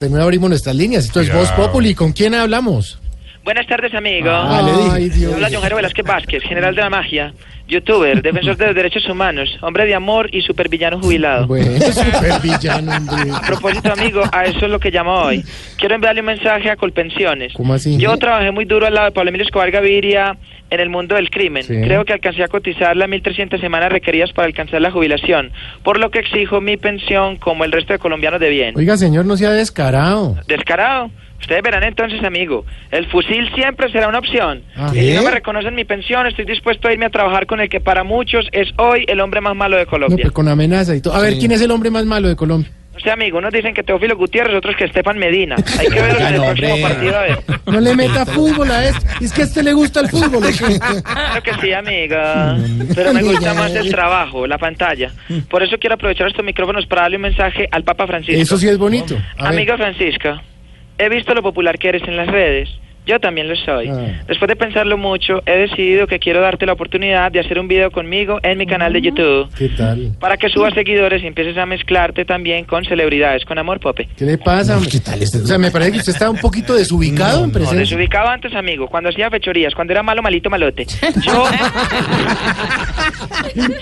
Primero abrimos nuestras líneas. Esto es Voz Populi. ¿Con quién hablamos? Buenas tardes, amigo. Ah. Ay, Dios. Habla John Jairo Velázquez Vázquez, general de la magia, youtuber, defensor de los derechos humanos, hombre de amor y supervillano jubilado. Bueno, super villano, hombre. A propósito, amigo, a eso es lo que llamo hoy. Quiero enviarle un mensaje a Colpensiones. ¿Cómo así? Yo trabajé muy duro al lado de Pablo Emilio Escobar Gaviria en el mundo del crimen. Sí. Creo que alcancé a cotizar las 1.300 semanas requeridas para alcanzar la jubilación, por lo que exijo mi pensión como el resto de colombianos de bien. Oiga, señor, no sea descarado. Descarado. Ustedes verán entonces, amigo, el fusil siempre será una opción. Ah. Y si no me reconocen mi pensión, estoy dispuesto a irme a trabajar con el que para muchos es hoy el hombre más malo de No, Colombia. pues con amenaza y todo. A ver, ¿quién es el hombre más malo de Colombia? O sea, amigo, unos dicen que Teófilo Gutiérrez, otros que Estefan Medina. Hay que verlos en el no, próximo partido a ver. No le meta fútbol a esto. Es que a este le gusta el fútbol. Claro que sí, amiga. Pero me gusta más el trabajo, la pantalla. Por eso quiero aprovechar estos micrófonos para darle un mensaje al Papa Francisco. Eso sí es bonito. A ver. Amiga Francisca, he visto lo popular que eres en las redes. Yo también lo soy. Ah. Después de pensarlo mucho, he decidido que quiero darte la oportunidad de hacer un video conmigo en mi canal de YouTube. ¿Qué tal? Para que subas seguidores y empieces a mezclarte también con celebridades, con amor, Pope. ¿Qué le pasa? hombre? O sea, me parece que usted está un poquito desubicado en No, desubicado antes, amigo, cuando hacía fechorías, cuando era malo, malito, malote. Yo...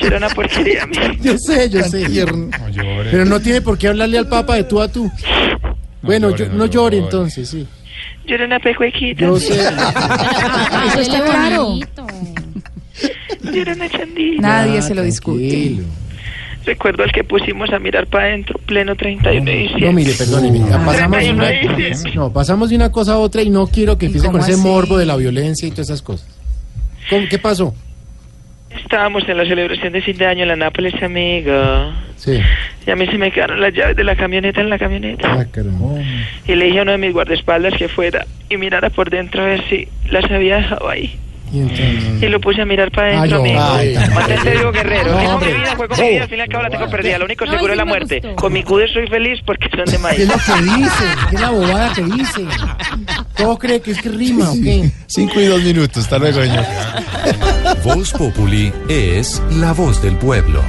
Yo era una porquería, amigo. Yo sé, yo sé. Pero no tiene por qué hablarle al Papa de tú a tú. Bueno, yo- no llore entonces, sí. Era una pecuequita. Yo sé. Eso está claro. Era una chandita. Nadie Ah, se lo discute. tranquilo. Recuerdo al que pusimos a mirar para adentro, pleno 31 de diciembre. No, mire, perdóneme. pasamos, de 31 una, no, pasamos de una cosa a otra y no quiero que ¿Y empiece con ese así? morbo de la violencia y todas esas cosas. ¿Cómo- ¿Qué pasó? Estábamos en la celebración de fin de año en la Nápoles, amigo. Sí. Y a mí se me quedaron las llaves de la camioneta en la camioneta. Ah. Y le dije a uno de mis guardaespaldas que fuera y mirara por dentro a ver si las había dejado ahí. Y entonces. Y lo puse a mirar para Ay, adentro, amigo. ay, Mantente vivo, guerrero. No, Dijo mi vida, fue con mi vida, al fin y al cabo la tengo perdida. Lo único No, seguro sí es la muerte. gustó. Con mi cude soy feliz porque son de ¿Qué es maíz. lo que dice? ¿Qué es la bobada que dice? ¿Todo cree que es que rima o qué? Cinco y dos minutos, hasta luego, señor. Voz Populi es la voz del pueblo.